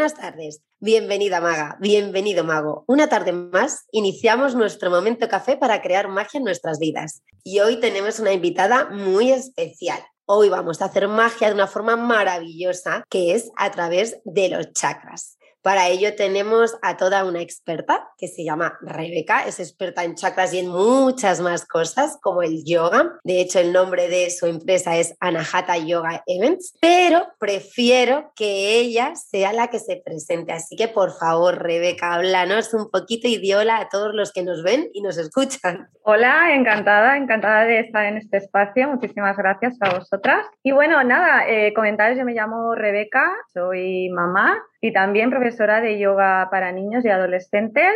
Buenas tardes, bienvenida maga, bienvenido mago. Una tarde más iniciamos nuestro momento café para crear magia en nuestras vidas. Y hoy tenemos una invitada muy especial. Hoy vamos a hacer magia de una forma maravillosa que es a través de los chakras. Para ello tenemos a toda una experta que se llama Rebeca, es experta en chakras y en muchas más cosas como el yoga. De hecho, el nombre de su empresa es Anahata Yoga Events, pero prefiero que ella sea la que se presente. Así que por favor, Rebeca, háblanos un poquito y di hola a todos los que nos ven y nos escuchan. Hola, encantada, encantada de estar en este espacio. Muchísimas gracias a vosotras. Y bueno, nada, eh, comentarios, yo me llamo Rebeca, soy mamá y también profesora de yoga para niños y adolescentes.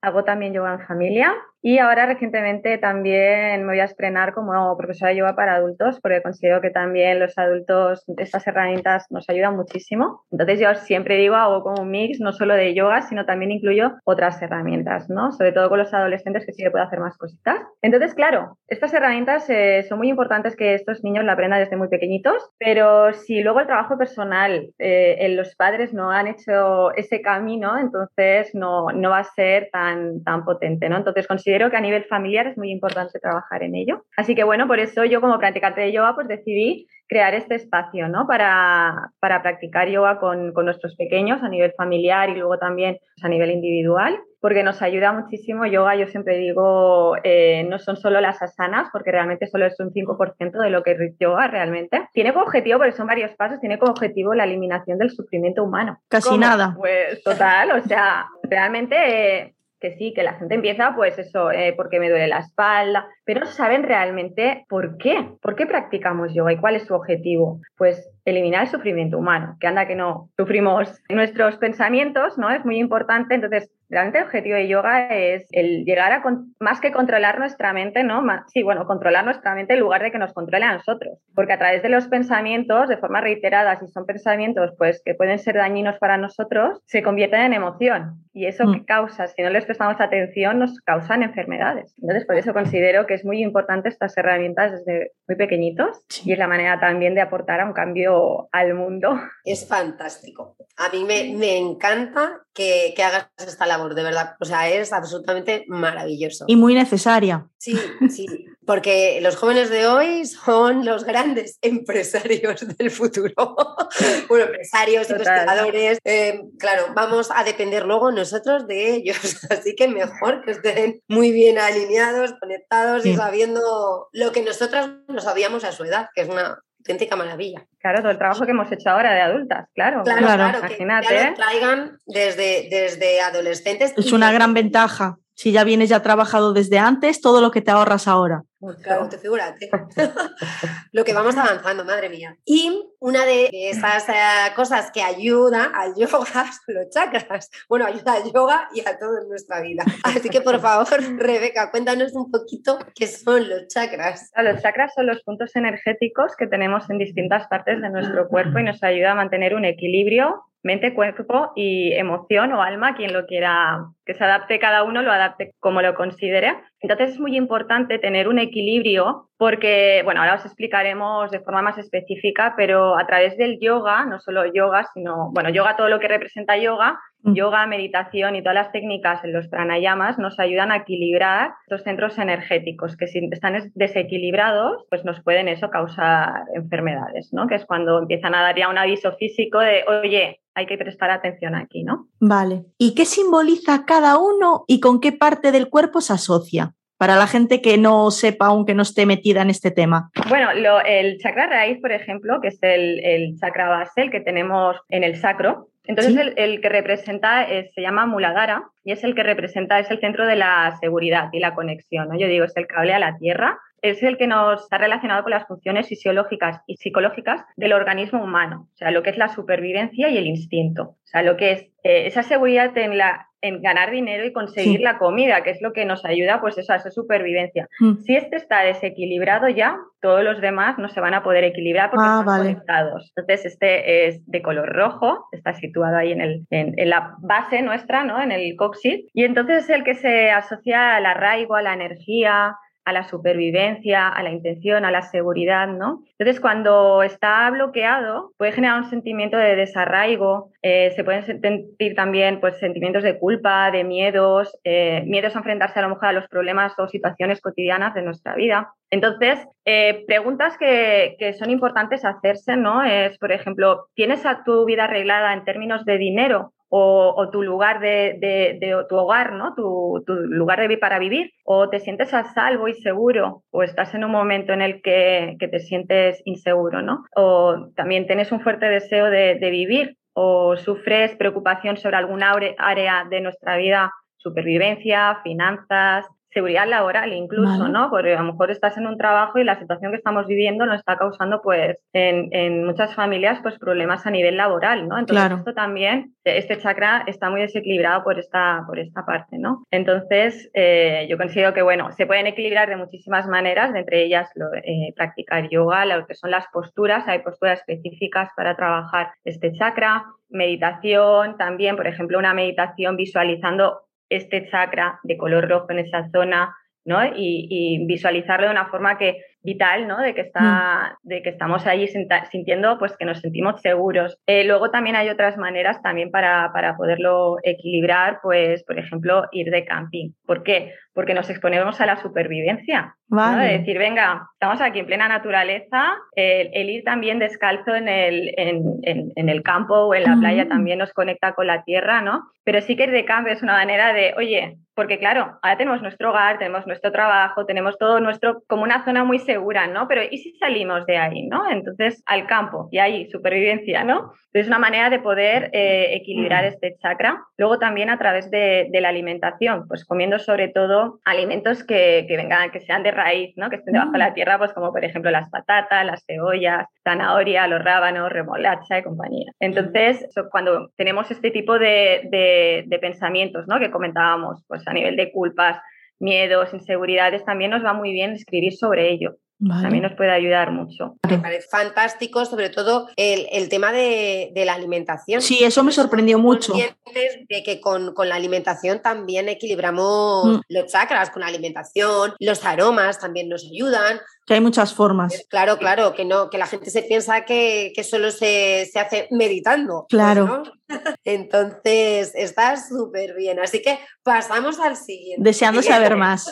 Hago también yoga en familia y ahora recientemente también me voy a estrenar como profesora de yoga para adultos porque considero que también los adultos estas herramientas nos ayudan muchísimo. Entonces yo siempre digo, hago como un mix no solo de yoga, sino también incluyo otras herramientas, ¿no? Sobre todo con los adolescentes que sí que puedo hacer más cositas. Entonces, claro, estas herramientas eh, son muy importantes que estos niños la aprendan desde muy pequeñitos, pero si luego el trabajo personal, eh, en los padres no han hecho ese camino, entonces no, no va a ser tan, tan potente, ¿no? Entonces considero considero que a nivel familiar es muy importante trabajar en ello. Así que bueno, por eso yo como practicante de yoga pues decidí crear este espacio ¿no? para, para practicar yoga con, con, nuestros pequeños a nivel familiar y luego también pues, a nivel individual, porque nos ayuda muchísimo. Yoga, yo siempre digo, eh, no son solo las asanas, porque realmente solo es un 5% de lo que es yoga realmente. Tiene como objetivo, porque son varios pasos, tiene como objetivo la eliminación del sufrimiento humano. Casi nada. Pues total, o sea, realmente que sí, que la gente empieza, pues eso, eh, porque me duele la espalda, pero no saben realmente por qué, por qué practicamos yoga y cuál es su objetivo. Pues eliminar el sufrimiento humano, que anda que no sufrimos nuestros pensamientos, ¿no? Es muy importante. Entonces, realmente el objetivo de yoga es el llegar a, más que controlar nuestra mente, ¿no? sí, bueno, controlar nuestra mente en lugar de que nos controle a nosotros. Porque a través de los pensamientos, de forma reiterada, si son pensamientos pues que pueden ser dañinos para nosotros, se convierten en emoción. Y eso mm. que causa, si no les prestamos atención, nos causan enfermedades. Entonces, por eso considero que es muy importante estas herramientas desde muy pequeñitos y es la manera también de aportar a un cambio al mundo. Es fantástico. A mí me, encanta que, hagas esta labor, de verdad. O sea, es absolutamente maravilloso. Y muy necesaria. Sí, sí, porque los jóvenes de hoy son los grandes empresarios del futuro. bueno, empresarios, investigadores. Eh, claro, vamos a depender luego nosotros de ellos. Así que mejor que estén muy bien alineados, conectados y sabiendo lo que nosotras no sabíamos a su edad, que es una auténtica maravilla. Claro, todo el trabajo que hemos hecho ahora de adultas, claro. Claro, claro, imagínate. que lo traigan desde, desde adolescentes. Es una gran ventaja. Si ya vienes ya trabajado desde antes, todo lo que te ahorras ahora. Claro, te. Lo que vamos avanzando, madre mía. Y una de esas eh, cosas que ayuda al yoga son los chakras. Bueno, ayuda al yoga y a todo en nuestra vida. Así que, por favor, Rebeca, cuéntanos un poquito qué son los chakras. Los chakras son los puntos energéticos que tenemos en distintas partes de nuestro cuerpo y nos ayuda a mantener un equilibrio mente, cuerpo y emoción o alma, quien lo quiera, que se adapte cada uno, lo adapte como lo considere. Entonces es muy importante tener un equilibrio porque, bueno, ahora os explicaremos de forma más específica, pero a través del yoga, no solo yoga, sino, bueno, yoga todo lo que representa yoga, mm. yoga, meditación y todas las técnicas en los pranayamas nos ayudan a equilibrar los centros energéticos, que si están desequilibrados, pues nos pueden eso causar enfermedades, ¿no? Que es cuando empiezan a dar ya un aviso físico de, oye, hay que prestar atención aquí, ¿no? Vale. ¿Y qué simboliza cada uno y con qué parte del cuerpo se asocia? Para la gente que no sepa, aunque no esté metida en este tema. Bueno, el chakra raíz, por ejemplo, que es el, el chakra base, el que tenemos en el sacro, entonces el, que representa se llama Muladhara y es el que representa, es el centro de la seguridad y la conexión. ¿no? Yo digo, es el cable a la tierra es el que nos está relacionado con las funciones fisiológicas y psicológicas del organismo humano, o sea, lo que es la supervivencia y el instinto, o sea, lo que es eh, esa seguridad en, la, en ganar dinero y conseguir la comida, que es lo que nos ayuda pues eso, a esa supervivencia. Mm. Si este está desequilibrado ya, todos los demás no se van a poder equilibrar porque ah, están conectados. Entonces, este es de color rojo, está situado ahí en, el, en, la base nuestra, ¿no? en el y entonces es el que se asocia al arraigo, a la energía, a la supervivencia, a la intención, a la seguridad, ¿no? Entonces, cuando está bloqueado, puede generar un sentimiento de desarraigo, eh, se pueden sentir también pues, sentimientos de culpa, de miedos, eh, miedos a enfrentarse a lo mejor a los problemas o situaciones cotidianas de nuestra vida. Entonces, eh, preguntas que, que, son importantes hacerse, ¿no? Es, por ejemplo, ¿tienes a tu vida arreglada en términos de dinero? O, tu lugar de, tu hogar, ¿no? Tu, lugar de, para vivir, o te sientes a salvo y seguro, o estás en un momento en el que, te sientes inseguro, ¿no? O también tienes un fuerte deseo de, vivir, o sufres preocupación sobre alguna área de nuestra vida, supervivencia, finanzas, seguridad laboral incluso, ¿no? Porque a lo mejor estás en un trabajo y la situación que estamos viviendo nos está causando, pues, en, muchas familias, pues, problemas a nivel laboral, ¿no? Entonces, esto también, este chakra está muy desequilibrado por esta, por esta parte, ¿no? Entonces, eh, yo considero que, bueno, se pueden equilibrar de muchísimas maneras, entre ellas eh, practicar yoga, lo que son las posturas, hay posturas específicas para trabajar este chakra, meditación también, por ejemplo, una meditación visualizando este chakra de color rojo en esa zona, ¿no? Y, y, visualizarlo de una forma que vital, ¿no? De que, está, mm. de que estamos allí sintiendo pues que nos sentimos seguros. Eh, luego también hay otras maneras también para, para, poderlo equilibrar, pues por ejemplo ir de camping. ¿Por qué? Porque nos exponemos a la supervivencia. ¿no? De decir, venga, estamos aquí en plena naturaleza, el, ir también descalzo en el, en, en, el campo o en la playa también nos conecta con la tierra, ¿no? Pero sí que de camping es una manera de, oye, porque claro, ahora tenemos nuestro hogar, tenemos nuestro trabajo, tenemos todo nuestro, como una zona muy segura, ¿no? Pero ¿y si salimos de ahí, ¿no? Entonces al campo y ahí supervivencia, ¿no? Es una manera de poder eh, equilibrar este chakra. Luego también a través de, la alimentación, pues comiendo sobre todo alimentos que, vengan, que sean de raíz, ¿no? Que estén debajo de la tierra, pues como por ejemplo las patatas, las cebollas, zanahoria, los rábanos, remolacha y compañía. Entonces, cuando tenemos este tipo de, de pensamientos, ¿no? Que comentábamos, pues a nivel de culpas, miedos, inseguridades, también nos va muy bien escribir sobre ello. También nos puede ayudar mucho. Me parece fantástico, sobre todo el, tema de, la alimentación. Sí, eso me sorprendió mucho. De que con, la alimentación también equilibramos mm. los chakras, con la alimentación, los aromas también nos ayudan. Que hay muchas formas. Claro, claro, que no, que la gente se piensa que, solo se, hace meditando. Pues, claro. Entonces, está súper bien. Así que pasamos al siguiente. Deseando saber más.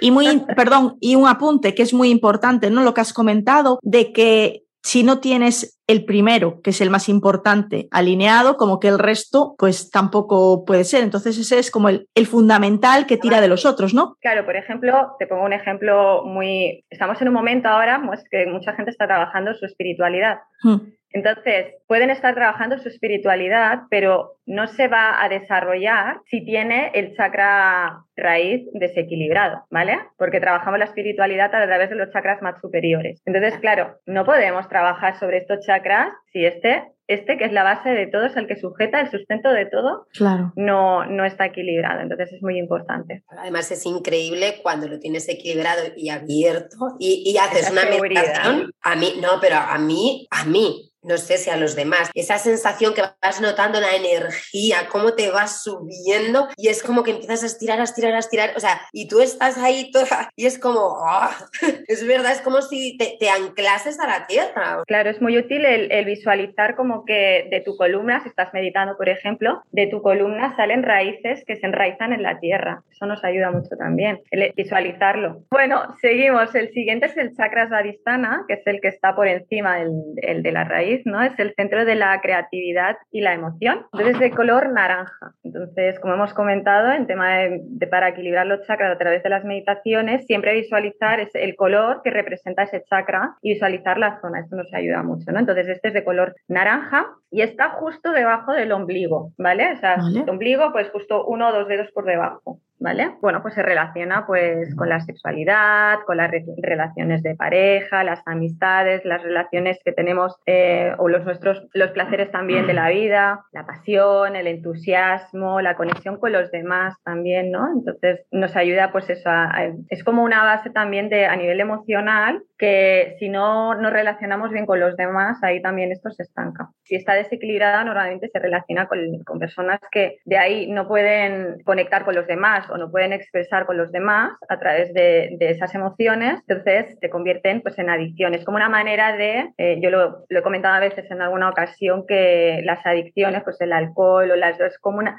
Y muy, perdón, y un apunte que es muy importante, ¿no? Lo que has comentado de que si no tienes el primero, que es el más importante, alineado, como que el resto, pues tampoco puede ser. Entonces ese es como el, fundamental que tira de los otros, ¿no? Claro, por ejemplo, te pongo un ejemplo muy... Estamos en un momento ahora pues, que mucha gente está trabajando su espiritualidad. Hmm. Entonces, pueden estar trabajando su espiritualidad, pero no se va a desarrollar si tiene el chakra raíz desequilibrado, ¿vale? Porque trabajamos la espiritualidad a través de los chakras más superiores. Entonces, claro, no podemos trabajar sobre estos chakras si este, este que es la base de todo, es el que sujeta el sustento de todo, claro. no, no está equilibrado. Entonces es muy importante. Además es increíble cuando lo tienes equilibrado y abierto y, y haces una meditación. A mí, no, pero a mí, a mí, no sé si a los demás, esa sensación que vas notando la energía, cómo te vas subiendo y es como que empiezas a estirar, a estirar, a estirar, o sea, y tú estás ahí toda y es como, ¡ah! es verdad, es como si te, anclases a la tierra. Claro, es muy útil el, visualizar como que de tu columna, si estás meditando, por ejemplo, de tu columna salen raíces que se enraizan en la tierra. Eso nos ayuda mucho también, el visualizarlo. Bueno, seguimos. El siguiente es el chakra svadhisthana, que es el que está por encima del, el de la raíz ¿no? Es el centro de la creatividad y la emoción. Entonces es de color naranja. Entonces, como hemos comentado, en tema de, para equilibrar los chakras a través de las meditaciones, siempre visualizar es el color que representa ese chakra y visualizar la zona. Esto nos ayuda mucho, ¿no? Entonces, este es de color naranja y está justo debajo del ombligo, ¿vale? O sea, el ombligo, pues justo uno o dos dedos por debajo. ¿Vale? Bueno, pues se relaciona pues con la sexualidad, con las relaciones de pareja, las amistades, las relaciones que tenemos eh, o los nuestros los placeres también de la vida, la pasión, el entusiasmo, la conexión con los demás también, ¿no? Entonces nos ayuda pues eso, es como una base también de a nivel emocional que si no nos relacionamos bien con los demás, ahí también esto se estanca. Si está desequilibrada, normalmente se relaciona con, con personas que de ahí no pueden conectar con los demás o no pueden expresar con los demás a través de, esas emociones, entonces se convierten pues, en adicciones. Como una manera de, eh, yo lo, he comentado a veces en alguna ocasión, que las adicciones, pues el alcohol o las dos, como un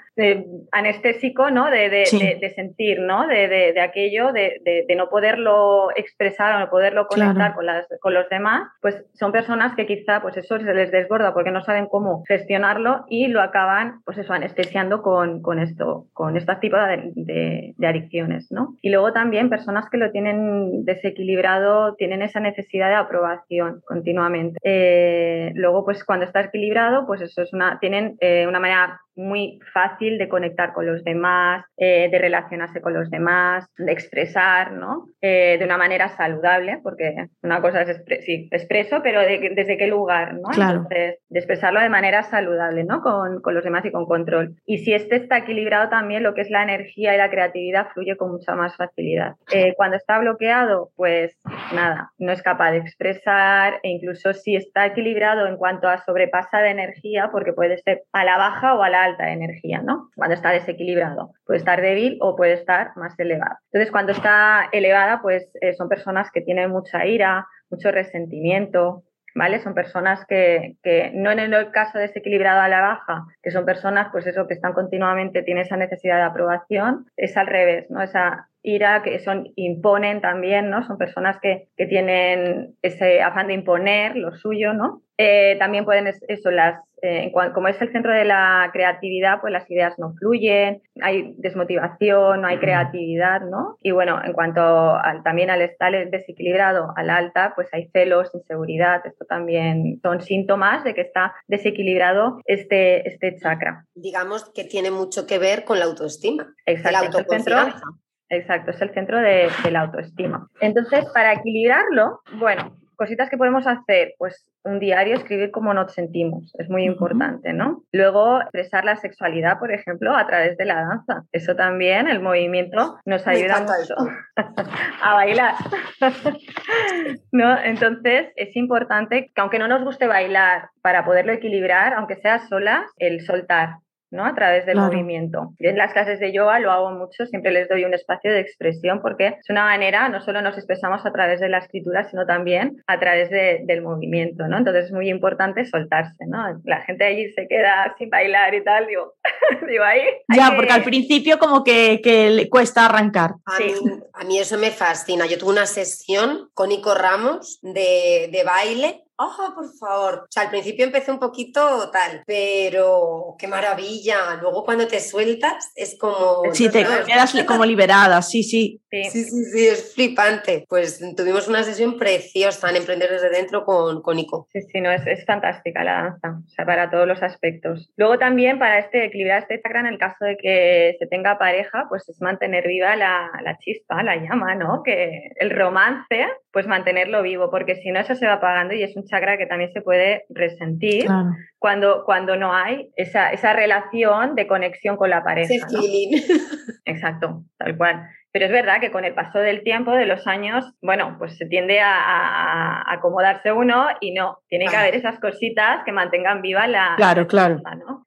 anestésico ¿no? de, de, sentir, ¿no? de, aquello, de, no poderlo expresar o no poderlo conectar con, las, con los demás, pues son personas que quizá pues eso se les desborda porque no saben cómo gestionarlo y lo acaban pues eso anestesiando con, con esto, con este tipo de, de, adicciones, ¿no? Y luego también personas que lo tienen desequilibrado tienen esa necesidad de aprobación continuamente. Eh, luego, pues cuando está equilibrado, pues eso es una, tienen eh, una manera muy fácil de conectar con los demás, eh, de relacionarse con los demás, de expresar, ¿no? Eh, de una manera saludable, porque una cosa es sí, expreso, pero desde qué lugar, ¿no? Claro. Entonces, de expresarlo de manera saludable, ¿no? Con, con, los demás y con control. Y si este está equilibrado también, lo que es la energía y la creatividad fluye con mucha más facilidad. Eh, cuando está bloqueado, pues nada, no es capaz de expresar e incluso si está equilibrado en cuanto a sobrepasa de energía, porque puede ser a la baja o a la alta energía, ¿no? Cuando está desequilibrado. Puede estar débil o puede estar más elevado. Entonces, cuando está elevada, pues eh, son personas que tienen mucha ira, mucho resentimiento, ¿vale? Son personas que, que, no en el caso desequilibrado a la baja, que son personas, pues eso, que están continuamente, tienen esa necesidad de aprobación, es al revés, ¿no? Esa ira que son, imponen también, ¿no? Son personas que, que tienen ese afán de imponer lo suyo, ¿no? Eh, también pueden, eso, las, eh, como es el centro de la creatividad, pues las ideas no fluyen, hay desmotivación, no hay creatividad, ¿no? Y bueno, en cuanto también al estar desequilibrado al alta, pues hay celos, inseguridad, esto también son síntomas de que está desequilibrado este, este chakra. Digamos que tiene mucho que ver con la autoestima, Exacto, la Exacto, es el centro de, de la autoestima. Entonces, para equilibrarlo, bueno, cositas que podemos hacer, pues un diario, escribir cómo nos sentimos, es muy importante, ¿no? Luego, expresar la sexualidad, por ejemplo, a través de la danza. Eso también, el movimiento, nos ayuda mucho a bailar. ¿No? Entonces, es importante que aunque no nos guste bailar, para poderlo equilibrar, aunque sea solas, el soltar, ¿no? A través del movimiento. en las clases de yoga lo hago mucho, siempre les doy un espacio de expresión porque es una manera, no solo nos expresamos a través de la escritura, sino también a través del movimiento, ¿no? Entonces es muy importante soltarse, ¿no? La gente allí se queda sin bailar y tal, digo, digo ahí. Ya, porque al principio como que, que le cuesta arrancar. A, mí, a, mí, eso me fascina. Yo tuve una sesión con Ico Ramos de, de baile ¡Ojo, por favor! O sea, al principio empecé un poquito tal, pero qué maravilla. Luego cuando te sueltas es como... Sí, te quedas como liberada, sí, sí. Sí. sí, sí, es flipante. Pues tuvimos una sesión preciosa en Emprender desde dentro con, con Ico. Sí, sí, no, es, es, fantástica la danza, o sea, para todos los aspectos. Luego también para este equilibrar este chakra en el caso de que se tenga pareja, pues es mantener viva la, la chispa, la llama, ¿no? Que el romance, pues mantenerlo vivo, porque si no eso se va apagando y es un chakra que también se puede resentir cuando, cuando no hay esa, esa relación de conexión con la pareja. Exacto, tal cual. Pero es verdad que con el paso del tiempo, de los años, bueno, pues se tiende a, acomodarse uno y no, tiene que haber esas cositas que mantengan viva la... Claro, claro.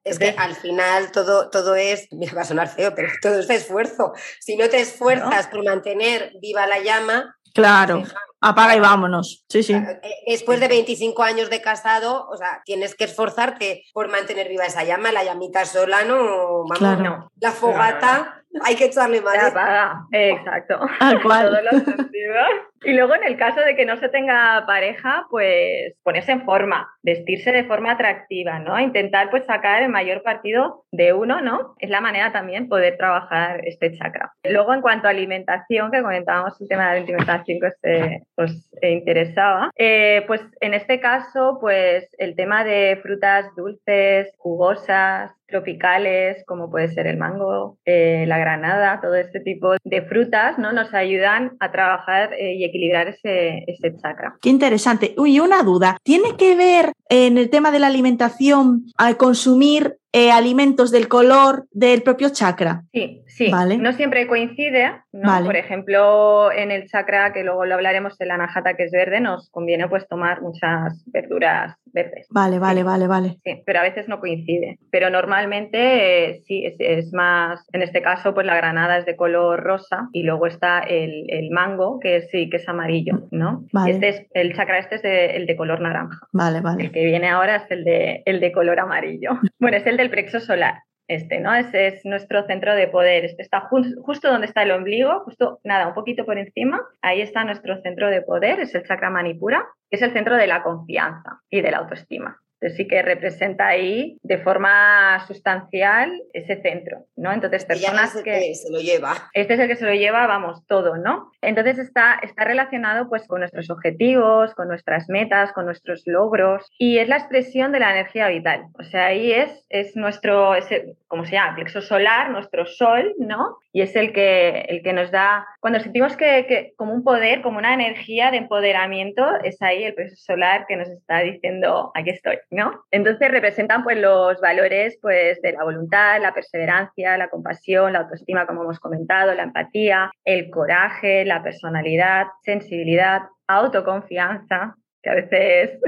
Es que al final todo, todo es, va a sonar feo, pero todo es esfuerzo. Si no te esfuerzas por mantener viva la llama, Claro. Apaga y vámonos. Sí, sí. Eh, después de 25 años de casado, o sea, tienes que esforzarte por mantener viva esa llama. La llamita sola no. Vamos, no. La fogata hay que echarle más. Exacto. Al cual. Y luego en el caso de que no se tenga pareja, pues ponerse en forma, vestirse de forma atractiva, ¿no? Intentar pues sacar el mayor partido de uno, ¿no? Es la manera también poder trabajar este chakra. Luego en cuanto a alimentación, que comentábamos el tema de la alimentación que os, interesaba, eh, pues en este caso, pues el tema de frutas dulces, jugosas, tropicales, como puede ser el mango, eh, la granada, todo este tipo de frutas, ¿no? Nos ayudan a trabajar eh, y equilibrar ese, ese chakra. Qué interesante. Uy, una duda. ¿Tiene que ver en el tema de la alimentación a consumir eh, alimentos del color del propio chakra. Sí, sí. Vale. No siempre coincide. ¿no? Por ejemplo, en el chakra, que luego lo hablaremos, el anahata, que es verde, nos conviene pues tomar muchas verduras verdes. Vale, vale, vale, vale. Sí, pero a veces no coincide. Pero normalmente eh, sí, es, más, en este caso, pues la granada es de color rosa y luego está el, mango, que sí, que es amarillo, ¿no? Vale. Este es, el chakra este es el de color naranja. Vale, vale. El que viene ahora es el de, el de color amarillo. Bueno, es el del plexo solar. Este, ¿no? Ese es nuestro centro de poder. Este está justo donde está el ombligo, justo, nada, un poquito por encima. Ahí está nuestro centro de poder, es el chakra manipura, que es el centro de la confianza y de la autoestima sí que representa ahí de forma sustancial ese centro, ¿no? Entonces, personas que, se lo lleva. Este es el que se lo lleva, vamos, todo, ¿no? Entonces está, está relacionado pues con nuestros objetivos, con nuestras metas, con nuestros logros y es la expresión de la energía vital. O sea, ahí es, es nuestro, ese, ¿cómo se llama? Plexo solar, nuestro sol, ¿no? Y es el que, el que nos da, cuando sentimos que, que como un poder, como una energía de empoderamiento, es ahí el plexo solar que nos está diciendo, aquí estoy, ¿no? Entonces representan pues los valores pues de la voluntad, la perseverancia, la compasión, la autoestima, como hemos comentado, la empatía, el coraje, la personalidad, sensibilidad, autoconfianza, que a veces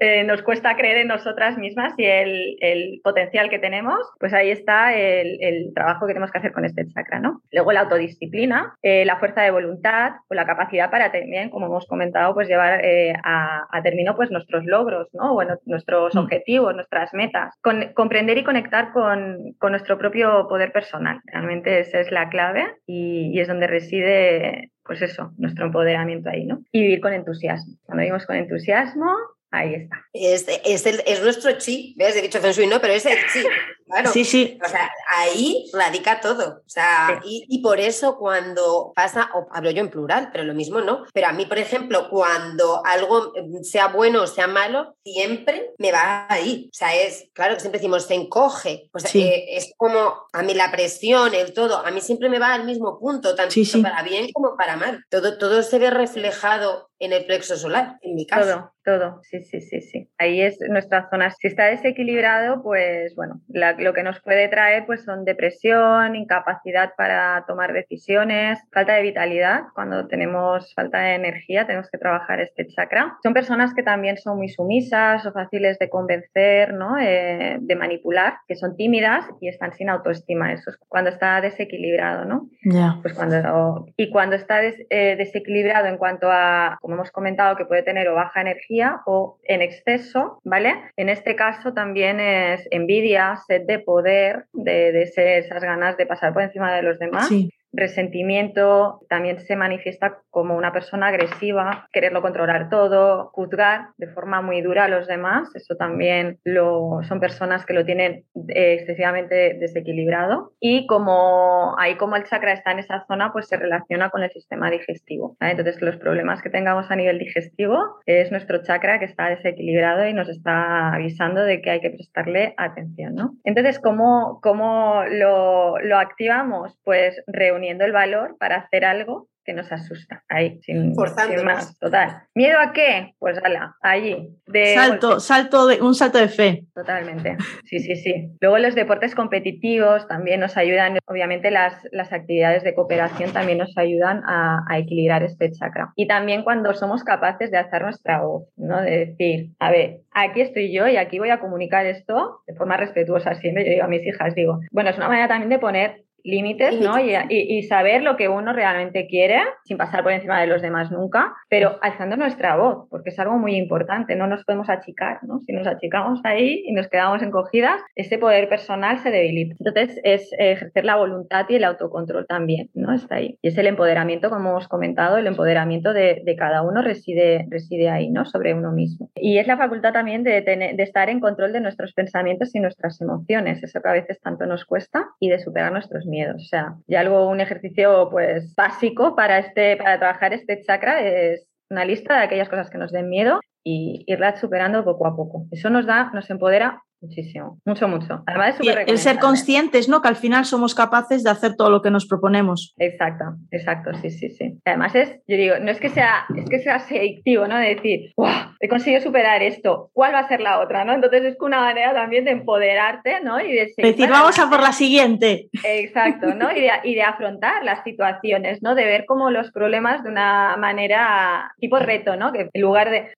Eh, nos cuesta creer en nosotras mismas y el, potencial que tenemos, pues ahí está el, trabajo que tenemos que hacer con este chakra, ¿no? Luego la autodisciplina, eh, la fuerza de voluntad o la capacidad para también, como hemos comentado, pues llevar eh, a, término pues nuestros logros, ¿no? Bueno, nuestros mm. objetivos, nuestras metas, comprender y conectar con, nuestro propio poder personal. Realmente esa es la clave y, y es donde reside pues eso, nuestro empoderamiento ahí, ¿no? Y vivir con entusiasmo. Cuando vivimos con entusiasmo, Ahí está. Es, es, el, es nuestro chi, ¿ves? He dicho Feng Shui, no, pero es el chi. Claro. Sí, sí. O sea, ahí radica todo. O sea, y, y, por eso cuando pasa, o hablo yo en plural, pero lo mismo no. Pero a mí, por ejemplo, cuando algo mm, sea bueno o sea malo, siempre me va ahí. O sea, es, claro que siempre decimos, se encoge. O sea, eh, es como a mí la presión, el todo, a mí siempre me va al mismo punto, tanto para bien como para mal. Todo, todo se ve reflejado en el plexo solar, en mi caso. Todo, todo, sí, sí, sí, sí. Ahí es nuestra zona. Si está desequilibrado, pues bueno, lo que nos puede traer pues son depresión, incapacidad para tomar decisiones, falta de vitalidad. Cuando tenemos falta de energía, tenemos que trabajar este chakra. Son personas que también son muy sumisas o fáciles de convencer, ¿no? Eh, de manipular, que son tímidas y están sin autoestima. Eso es cuando está desequilibrado, ¿no? Ya. Pues cuando, y cuando está eh, desequilibrado en cuanto a como hemos comentado, que puede tener o baja energía o en exceso, ¿vale? En este caso también es envidia, sed de poder, de, de esas ganas de pasar por encima de los demás. Resentimiento también se manifiesta como una persona agresiva, quererlo controlar todo, juzgar de forma muy dura a los demás. Eso también lo, son personas que lo tienen eh, excesivamente desequilibrado. Y como ahí como el chakra está en esa zona, pues se relaciona con el sistema digestivo. Entonces los problemas que tengamos a nivel digestivo es nuestro chakra que está desequilibrado y nos está avisando de que hay que prestarle atención. ¿no? Entonces, ¿cómo, cómo lo, lo activamos? Pues reunir el valor para hacer algo que nos asusta. Ahí, sin, más. Total. ¿Miedo a qué? Pues ala, allí. De salto, salto de, un salto de fe. Totalmente. Sí, sí, sí. Luego los deportes competitivos también nos ayudan. Obviamente las, las actividades de cooperación también nos ayudan a, equilibrar este chakra. Y también cuando somos capaces de hacer nuestra voz, ¿no? De decir, a ver, aquí estoy yo y aquí voy a comunicar esto de forma respetuosa siempre. Yo digo a mis hijas, digo, bueno, es una manera también de poner límites, ¿no? Y, saber lo que uno realmente quiere, sin pasar por encima de los demás nunca, pero alzando nuestra voz, porque es algo muy importante, no nos podemos achicar, ¿no? Si nos achicamos ahí y nos quedamos encogidas, ese poder personal se debilita. Entonces, es ejercer la voluntad y el autocontrol también, ¿no? Está ahí. Y es el empoderamiento, como hemos comentado, el empoderamiento de, cada uno reside, reside ahí, ¿no? Sobre uno mismo. Y es la facultad también de, de estar en control de nuestros pensamientos y nuestras emociones, eso que a veces tanto nos cuesta, y de superar nuestros miedos. O sea, ya algo, un ejercicio pues básico para, este, para trabajar este chakra es una lista de aquellas cosas que nos den miedo y irlas superando poco a poco. Eso nos da, nos empodera Muchísimo, mucho, mucho. Además, El ser conscientes, ¿no? Que al final somos capaces de hacer todo lo que nos proponemos. Exacto, exacto, sí, sí, sí. Además es, yo digo, no es que sea, es que sea ¿no? De decir, ¡wow! He conseguido superar esto, ¿cuál va a ser la otra, no? Entonces es una manera también de empoderarte, ¿no? Y de decir, vamos a por la siguiente. Exacto, ¿no? Y de, y de afrontar las situaciones, ¿no? De ver como los problemas de una manera tipo reto, ¿no? Que en lugar de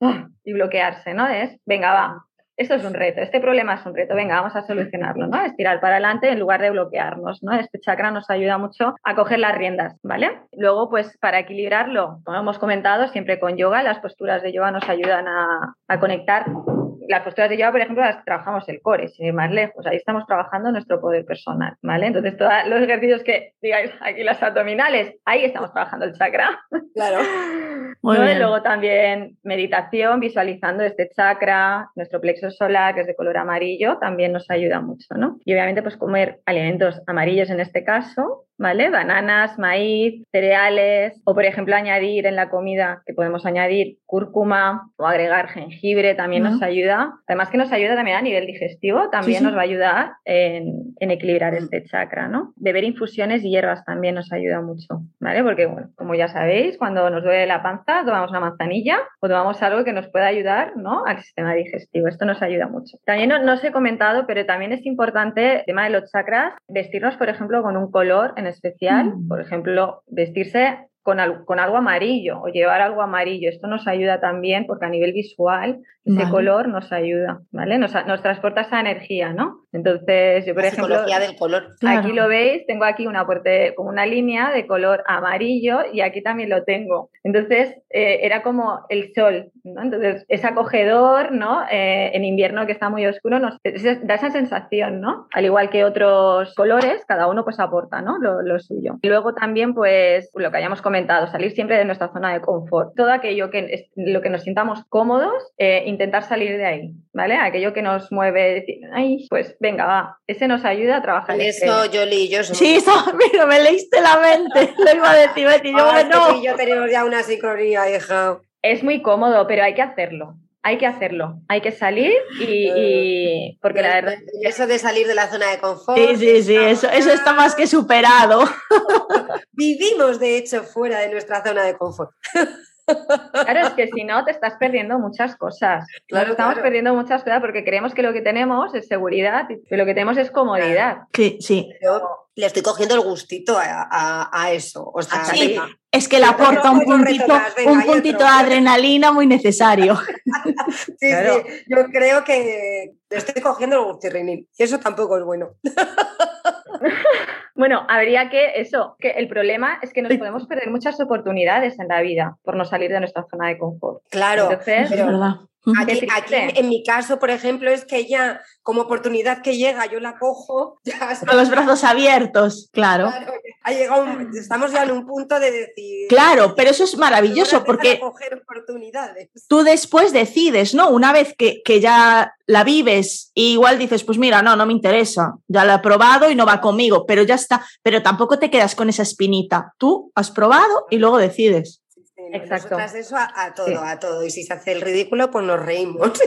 y bloquearse, ¿no? Es, venga, va, esto es un reto, este problema es un reto, venga, vamos a solucionarlo, ¿no? Estirar para adelante en lugar de bloquearnos, ¿no? Este chakra nos ayuda mucho a coger las riendas, ¿vale? Luego, pues para equilibrarlo, como hemos comentado, siempre con yoga, las posturas de yoga nos ayudan a, a conectar las posturas de yoga, por ejemplo, las trabajamos el core, sin ir más lejos. Ahí estamos trabajando nuestro poder personal, ¿vale? Entonces, todos los ejercicios que digáis aquí, las abdominales, ahí estamos trabajando el chakra. Claro. Muy bien. luego también meditación, visualizando este chakra, nuestro plexo solar, que es de color amarillo, también nos ayuda mucho, ¿no? Y obviamente, pues comer alimentos amarillos en este caso, ¿vale? Bananas, maíz, cereales, o por ejemplo añadir en la comida, que podemos añadir cúrcuma o agregar jengibre, también nos ayuda. Además que nos ayuda también a nivel digestivo, también nos va a ayudar en, equilibrar este chakra, ¿no? Beber infusiones y hierbas también nos ayuda mucho, ¿vale? Porque, bueno, como ya sabéis, cuando nos duele la panza, tomamos una manzanilla o tomamos algo que nos pueda ayudar, ¿no? Al sistema digestivo. Esto nos ayuda mucho. También no, no os he comentado, pero también es importante el tema de los chakras, vestirnos, por ejemplo, con un color en especial, mm. por ejemplo, vestirse con, con, algo amarillo o llevar algo amarillo. Esto nos ayuda también porque a nivel visual ese color nos ayuda, ¿vale? Nos, nos, transporta esa energía, ¿no? Entonces, yo por ejemplo, del color. aquí lo veis, tengo aquí una como una línea de color amarillo y aquí también lo tengo. Entonces, eh, era como el sol, ¿no? Entonces, es acogedor, ¿no? Eh, en invierno que está muy oscuro, nos da esa sensación, ¿no? Al igual que otros colores, cada uno pues aporta, ¿no? Lo, lo suyo. Y luego también, pues, lo que hayamos comentado, salir siempre de nuestra zona de confort. Todo aquello que, lo que nos sintamos cómodos, eh, intentar salir de ahí, ¿vale? Aquello que nos mueve, decir, ay, pues venga, va, ese nos ayuda a trabajar. Eso, yo Yoli, yo soy... Sí, eso, mira, me leíste la mente, lo iba a decir, Betty, yo ah, no. yo tenemos ya una sincronía, hija. Es muy cómodo, pero hay que hacerlo hay que hacerlo, hay que salir y, porque la verdad eso de salir de la zona de confort. Sí, sí, sí, eso, eso está más que superado. Vivimos de hecho fuera de nuestra zona de confort. Claro, es que si no te estás perdiendo muchas cosas. Claro, estamos perdiendo muchas cosas porque creemos que lo que tenemos es seguridad y lo que tenemos es comodidad. Sí, sí. Yo le estoy cogiendo el gustito a, eso. O sea, sí, es que le aporta un puntito, un puntito de adrenalina muy necesario. sí, sí, yo creo que le estoy cogiendo el gusto y eso tampoco es bueno. Bueno, habría que eso, que el problema es que nos podemos perder muchas oportunidades en la vida por no salir de nuestra zona de confort. Claro, pero Aquí, en mi caso, por ejemplo, es que ya como oportunidad que llega, yo la cojo. Con los brazos abiertos, claro. ha llegado estamos ya en un punto de decir. Claro, pero eso es maravilloso porque tú después decides, ¿no? Una vez que, que ya la vives, y igual dices, pues mira, no, no me interesa, ya la he probado y no va conmigo, pero ya está. Pero tampoco te quedas con esa espinita. Tú has probado y luego decides. Exacto. eso a, todo, a todo. Y si se hace el ridículo, pues nos reímos.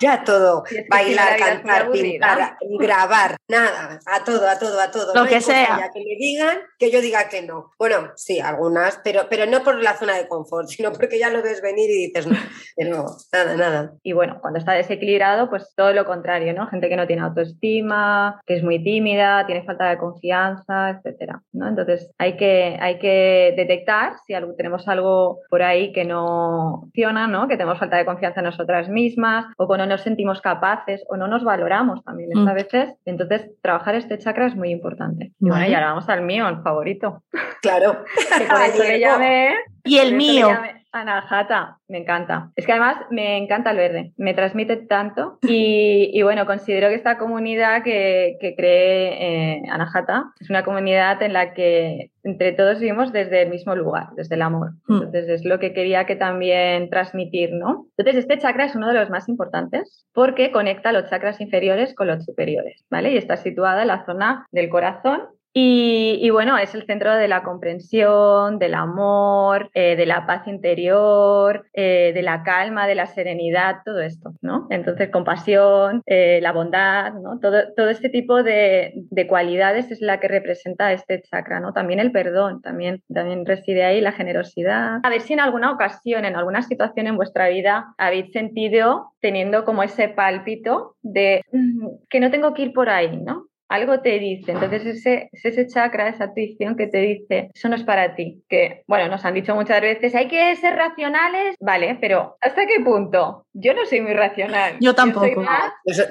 Ya, todo. Bailar, cantar, pintar, grabar, nada, a todo, a todo, a todo. Lo que sea. Que me digan, que yo diga que no. Bueno, sí, algunas, pero, pero no por la zona de confort, sino porque ya lo ves venir y dices, no, no, nada, nada. Y bueno, cuando está desequilibrado, pues todo lo contrario, ¿no? Gente que no tiene autoestima, que es muy tímida, tiene falta de confianza, etcétera, ¿no? Entonces hay que, hay que detectar si algo tenemos tenemos algo por ahí que no funciona, ¿no? Que tenemos falta de confianza en nosotras mismas o que no nos sentimos capaces o no nos valoramos también a mm. veces. Entonces, trabajar este chakra es muy importante. Y bueno, y ahora vamos al mío, el favorito. Claro. que por eso le llamé. Y el mío. Anahata, me encanta. Es que además me encanta el verde, me transmite tanto y, bueno, considero que esta comunidad que, que cree eh, Anahata es una comunidad en la que entre todos vivimos desde el mismo lugar, desde el amor. Hmm. Entonces es lo que quería que también transmitir, ¿no? Entonces este chakra es uno de los más importantes porque conecta los chakras inferiores con los superiores, ¿vale? Y está situada en la zona del corazón y, bueno, es el centro de la comprensión, del amor, eh, de la paz interior, eh, de la calma, de la serenidad, todo esto, ¿no? Entonces, compasión, eh, la bondad, ¿no? Todo, todo este tipo de, de, cualidades es la que representa este chakra, ¿no? También el perdón, también, también reside ahí la generosidad. A ver si en alguna ocasión, en alguna situación en vuestra vida, habéis sentido teniendo como ese pálpito de mm, que no tengo que ir por ahí, ¿no? Algo te dice. Entonces ese, ese chakra, esa intuición que te dice, eso no es para ti. Que, bueno, nos han dicho muchas veces, hay que ser racionales, vale, pero ¿hasta qué punto? Yo no soy muy racional. Yo tampoco.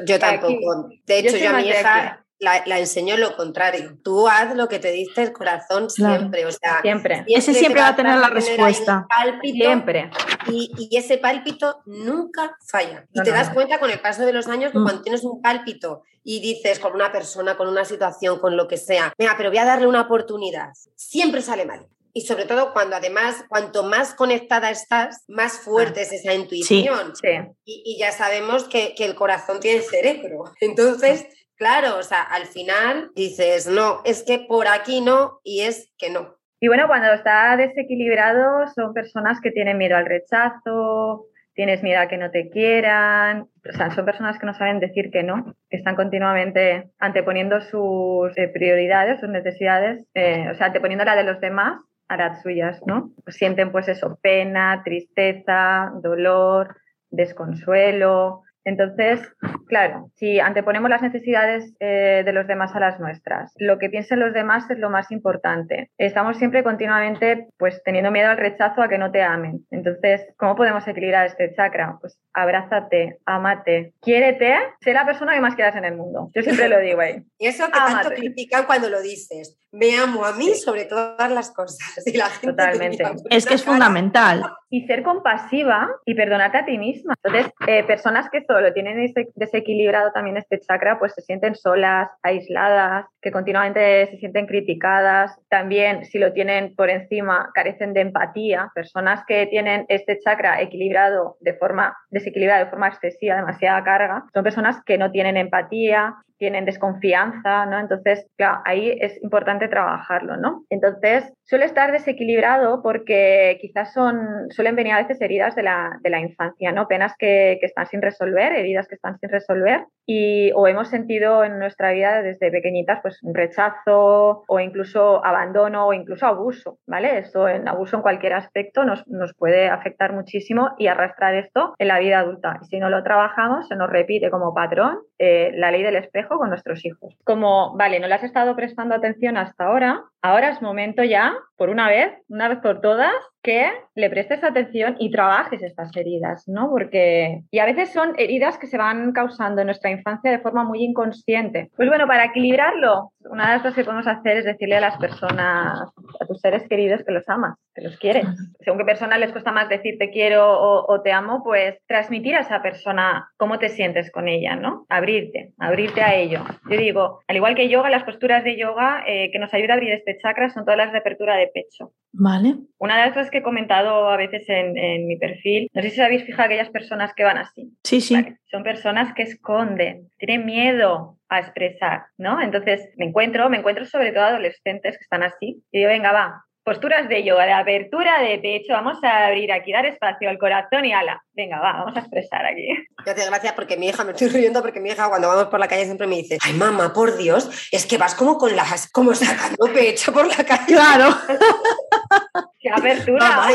Yo, tampoco. De hecho, yo, a mi hija la, la, enseño lo contrario. Tú haz lo que te dice el corazón siempre. O sea, siempre. ese siempre va a tener la respuesta. siempre. Y, y, ese pálpito nunca falla. Y te das cuenta con el paso de los años que mm. cuando tienes un pálpito y dices con una persona, con una situación, con lo que sea, venga, pero voy a darle una oportunidad, siempre sale mal. Y sobre todo cuando además, cuanto más conectada estás, más fuerte ah. es esa intuición. Sí, Y, y, ya sabemos que, que el corazón tiene cerebro. Entonces Claro, o sea, al final dices, no, es que por aquí no y es que no. Y bueno, cuando está desequilibrado son personas que tienen miedo al rechazo, tienes miedo a que no te quieran, o sea, son personas que no saben decir que no, que están continuamente anteponiendo sus eh, prioridades, sus necesidades, eh, o sea, anteponiendo la de los demás a las suyas, ¿no? sienten pues eso, pena, tristeza, dolor, desconsuelo, entonces, claro, si anteponemos las necesidades eh, de los demás a las nuestras, lo que piensen los demás es lo más importante. Estamos siempre continuamente pues teniendo miedo al rechazo a que no te amen. Entonces, ¿cómo podemos equilibrar este chakra? Pues abrázate, amate, quiérete, sé la persona que más quieras en el mundo. Yo siempre lo digo ahí. Y eso que tanto critican cuando lo dices. Me amo a mí sobre todas las cosas. Y la gente Totalmente. Es que es fundamental. Y ser compasiva y perdonarte a ti misma. Entonces, eh, personas que lo tienen desequilibrado también este chakra, pues se sienten solas, aisladas, que continuamente se sienten criticadas. También, si lo tienen por encima, carecen de empatía. Personas que tienen este chakra equilibrado de forma desequilibrada, de forma excesiva, demasiada carga, son personas que no tienen empatía, tienen desconfianza, ¿no? Entonces, claro, ahí es importante trabajarlo, ¿no? Entonces, suele estar desequilibrado porque quizás son, suelen venir a veces heridas de la, de la infancia, ¿no? Penas que, que, están sin resolver, heridas que están sin resolver y o hemos sentido en nuestra vida desde pequeñitas pues un rechazo o incluso abandono o incluso abuso, ¿vale? Esto en abuso en cualquier aspecto nos, nos puede afectar muchísimo y arrastrar esto en la vida adulta. Y si no lo trabajamos, se nos repite como patrón eh, la ley del espejo con nuestros hijos. Como, vale, no le has estado prestando atención hasta ahora, ahora es momento ya, por una vez, una vez por todas, que le prestes atención y trabajes estas heridas, ¿no? Porque, y a veces son heridas que se van causando en nuestra infancia de forma muy inconsciente. Pues bueno, para equilibrarlo, una de las cosas que podemos hacer es decirle a las personas, a tus seres queridos que los amas, que los quieres. Según qué persona les cuesta más decir te quiero o, te amo, pues transmitir a esa persona cómo te sientes con ella, ¿no? Abrirte, abrirte a ello. Yo digo, al igual que yoga, las posturas de yoga eh, que nos ayuda a abrir este chakra son todas las de apertura de pecho. Vale. Una de las cosas que he comentado a veces en, mi perfil, no sé si habéis fijado aquellas personas que van así. Sí, sí. Son personas que esconden, tienen miedo a expresar, ¿no? Entonces me encuentro, me encuentro sobre todo adolescentes que están así y digo, venga, va, posturas de yoga, de apertura de pecho, vamos a abrir aquí, dar espacio al corazón y ala, venga, va, vamos a expresar aquí. Gracias, gracias, porque mi hija, me estoy riendo porque mi hija cuando vamos por la calle siempre me dice, ay mamá, por Dios, es que vas como con las, como sacando pecho por la calle. Claro. Qué apertura. Mamá,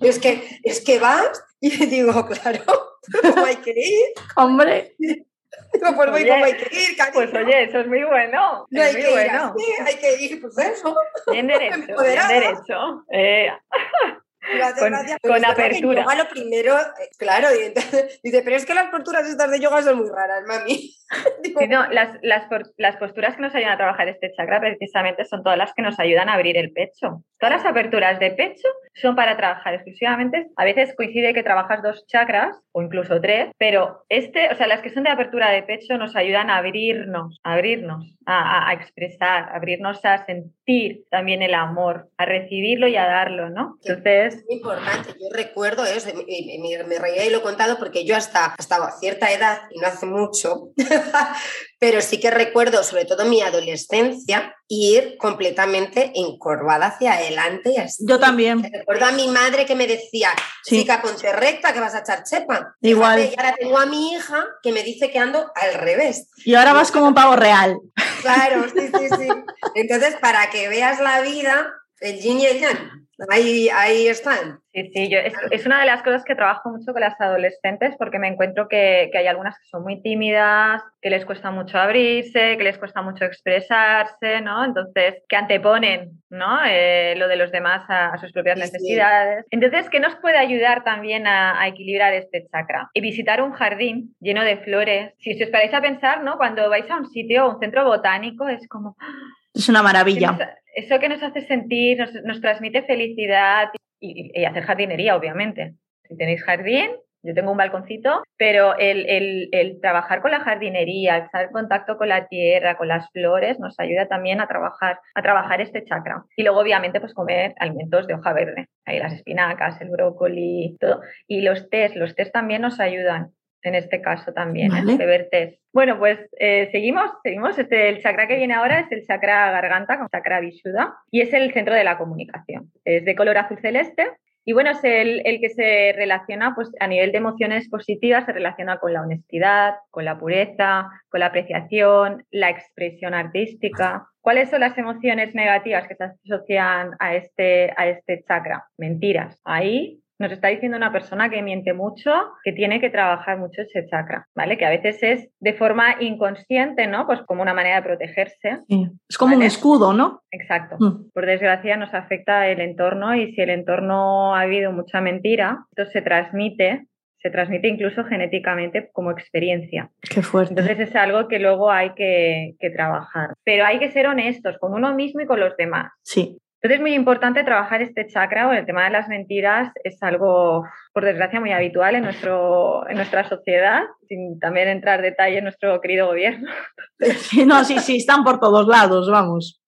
es que, es que vas y digo, claro, ¿cómo hay que ir? Hombre. pues voy como hay que ir, cariño. Pues oye, eso es muy bueno. No hay que bueno. ir así, hay que ir, pues eso. Bien derecho, bien derecho. Eh. con, apertura. lo primero, eh, claro, dice, pero es que las posturas estas de yoga son muy raras, mami. no, las, las, posturas que nos ayudan a trabajar este chakra precisamente son todas las que nos ayudan a abrir el pecho. Todas las aperturas de pecho son para trabajar exclusivamente. A veces coincide que trabajas dos chakras o incluso tres, pero este, o sea, las que son de apertura de pecho nos ayudan a abrirnos, a abrirnos, a, a expresar, a abrirnos a sentir también el amor, a recibirlo y a darlo, ¿no? Entonces... Es muy importante, yo recuerdo eso, me, me, reía y lo he contado porque yo hasta, hasta cierta edad, y no hace mucho, pero sí que recuerdo, sobre todo mi adolescencia, ir completamente encorvada hacia adelante y así. Yo también. Recuerdo a mi madre que me decía, chica, ponte recta, que vas a echar chepa. Igual. Y ahora tengo a mi hija que me dice que ando al revés. Y ahora vas como un pavo real. Claro, sí, sí, sí. Entonces, para que veas la vida, el yin y el yang. Ahí, ahí están. Sí, sí, yo, es, una de las cosas que trabajo mucho con las adolescentes porque me encuentro que, hay algunas que son muy tímidas, que les cuesta mucho abrirse, que les cuesta mucho expresarse, ¿no? Entonces, que anteponen, ¿no? Eh, lo de los demás a, sus propias necesidades. Entonces, ¿qué nos puede ayudar también a, equilibrar este chakra? Y visitar un jardín lleno de flores. Si, os paráis a pensar, ¿no? Cuando vais a un sitio, un centro botánico, es como... Es una maravilla eso que nos hace sentir, nos, transmite felicidad y, hacer jardinería, obviamente. Si tenéis jardín, yo tengo un balconcito, pero el, trabajar con la jardinería, estar en contacto con la tierra, con las flores, nos ayuda también a trabajar, a trabajar este chakra. Y luego, obviamente, pues comer alimentos de hoja verde. Ahí las espinacas, el brócoli, todo. Y los tés, los tés también nos ayudan en este caso también, ¿eh? beber test. Bueno, pues eh, seguimos, seguimos. Este, el chakra que viene ahora es el chakra garganta, con chakra vishuddha, y es el centro de la comunicación. Es de color azul celeste y bueno, es el, el, que se relaciona, pues a nivel de emociones positivas, se relaciona con la honestidad, con la pureza, con la apreciación, la expresión artística. ¿Cuáles son las emociones negativas que se asocian a este, a este chakra? Mentiras. Ahí nos está diciendo una persona que miente mucho, que tiene que trabajar mucho ese chakra, ¿vale? Que a veces es de forma inconsciente, ¿no? Pues como una manera de protegerse. Es como un escudo, ¿no? Exacto. Mm. Por desgracia nos afecta el entorno y si el entorno ha habido mucha mentira, esto se transmite se transmite incluso genéticamente como experiencia. Qué fuerte. Entonces es algo que luego hay que, que, trabajar. Pero hay que ser honestos con uno mismo y con los demás. Sí. Entonces es muy importante trabajar este chakra o el tema de las mentiras es algo, por desgracia, muy habitual en, nuestro, en nuestra sociedad, sin también entrar en detalle en nuestro querido gobierno. Sí, no, sí, sí, están por todos lados, vamos.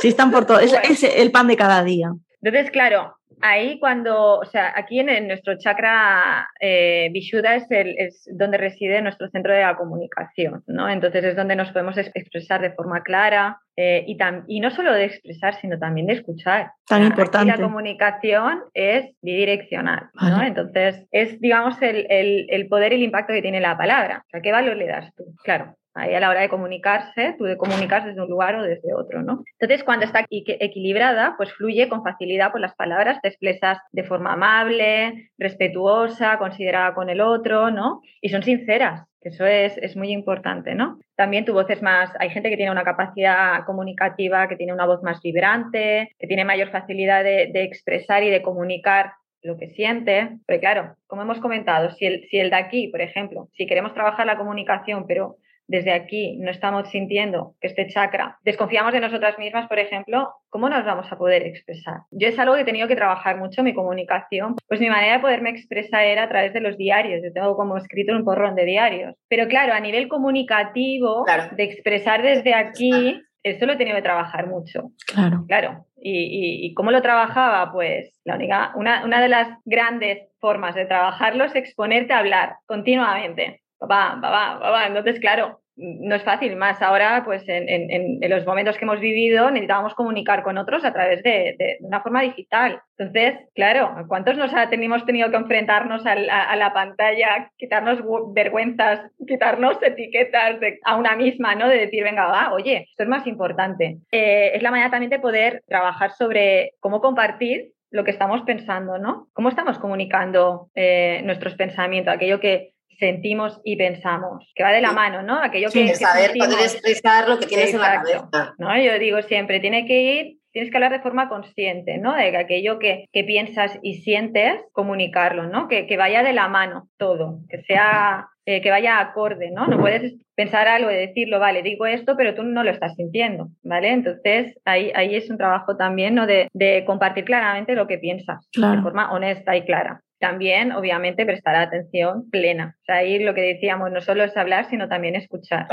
Sí, están por todos. Es, el pan de cada día. Entonces, claro, ahí cuando, o sea, aquí en, nuestro chakra eh, Vishuddha es, el, es donde reside nuestro centro de la comunicación, ¿no? Entonces es donde nos podemos expresar de forma clara, eh, y, y, no solo de expresar, sino también de escuchar. Tan importante. la comunicación es bidireccional, ¿no? Entonces, es, digamos, el, el, el, poder y el impacto que tiene la palabra. O sea, ¿qué valor le das tú? Claro, ahí a la hora de comunicarse, tú de comunicas desde un lugar o desde otro, ¿no? Entonces, cuando está equilibrada, pues fluye con facilidad por las palabras, te expresas de forma amable, respetuosa, considerada con el otro, ¿no? Y son sinceras, eso es, es, muy importante, ¿no? También tu voz es más, hay gente que tiene una capacidad comunicativa, que tiene una voz más vibrante, que tiene mayor facilidad de, expresar y de comunicar lo que siente, pero claro, como hemos comentado, si el, si el de aquí, por ejemplo, si queremos trabajar la comunicación, pero desde aquí no estamos sintiendo que este chakra, desconfiamos de nosotras mismas, por ejemplo, ¿cómo nos vamos a poder expresar? Yo es algo que he tenido que trabajar mucho, mi comunicación. Pues mi manera de poderme expresar era a través de los diarios. Yo tengo como escrito un porrón de diarios. Pero claro, a nivel comunicativo, de expresar desde aquí, esto lo he tenido que trabajar mucho. Claro. Claro. ¿Y, cómo lo trabajaba? Pues la única, una, una de las grandes formas de trabajarlo es exponerte a hablar continuamente papá, papá, papá. Entonces, claro, no es fácil, más ahora, pues en, los momentos que hemos vivido necesitábamos comunicar con otros a través de, una forma digital. Entonces, claro, ¿cuántos nos hemos tenido que enfrentarnos a la, pantalla, quitarnos vergüenzas, quitarnos etiquetas a una misma, ¿no? De decir, venga, va, oye, esto es más importante. Eh, es la manera también de poder trabajar sobre cómo compartir lo que estamos pensando, ¿no? ¿Cómo estamos comunicando eh, nuestros pensamientos, aquello que sentimos y pensamos, que va de la mano, ¿no? Aquello que, saber poder expresar lo que tienes en la cabeza. ¿no? Yo digo siempre, tiene que ir tienes que hablar de forma consciente, ¿no? De que aquello que, piensas y sientes, comunicarlo, ¿no? Que, que vaya de la mano todo, que sea eh, que vaya acorde, ¿no? No puedes pensar algo y decirlo, vale, digo esto, pero tú no lo estás sintiendo, ¿vale? Entonces, ahí, ahí es un trabajo también, ¿no? De, compartir claramente lo que piensas, de forma honesta y clara. También, obviamente, prestar atención plena. O sea, ahí lo que decíamos, no solo es hablar, sino también escuchar.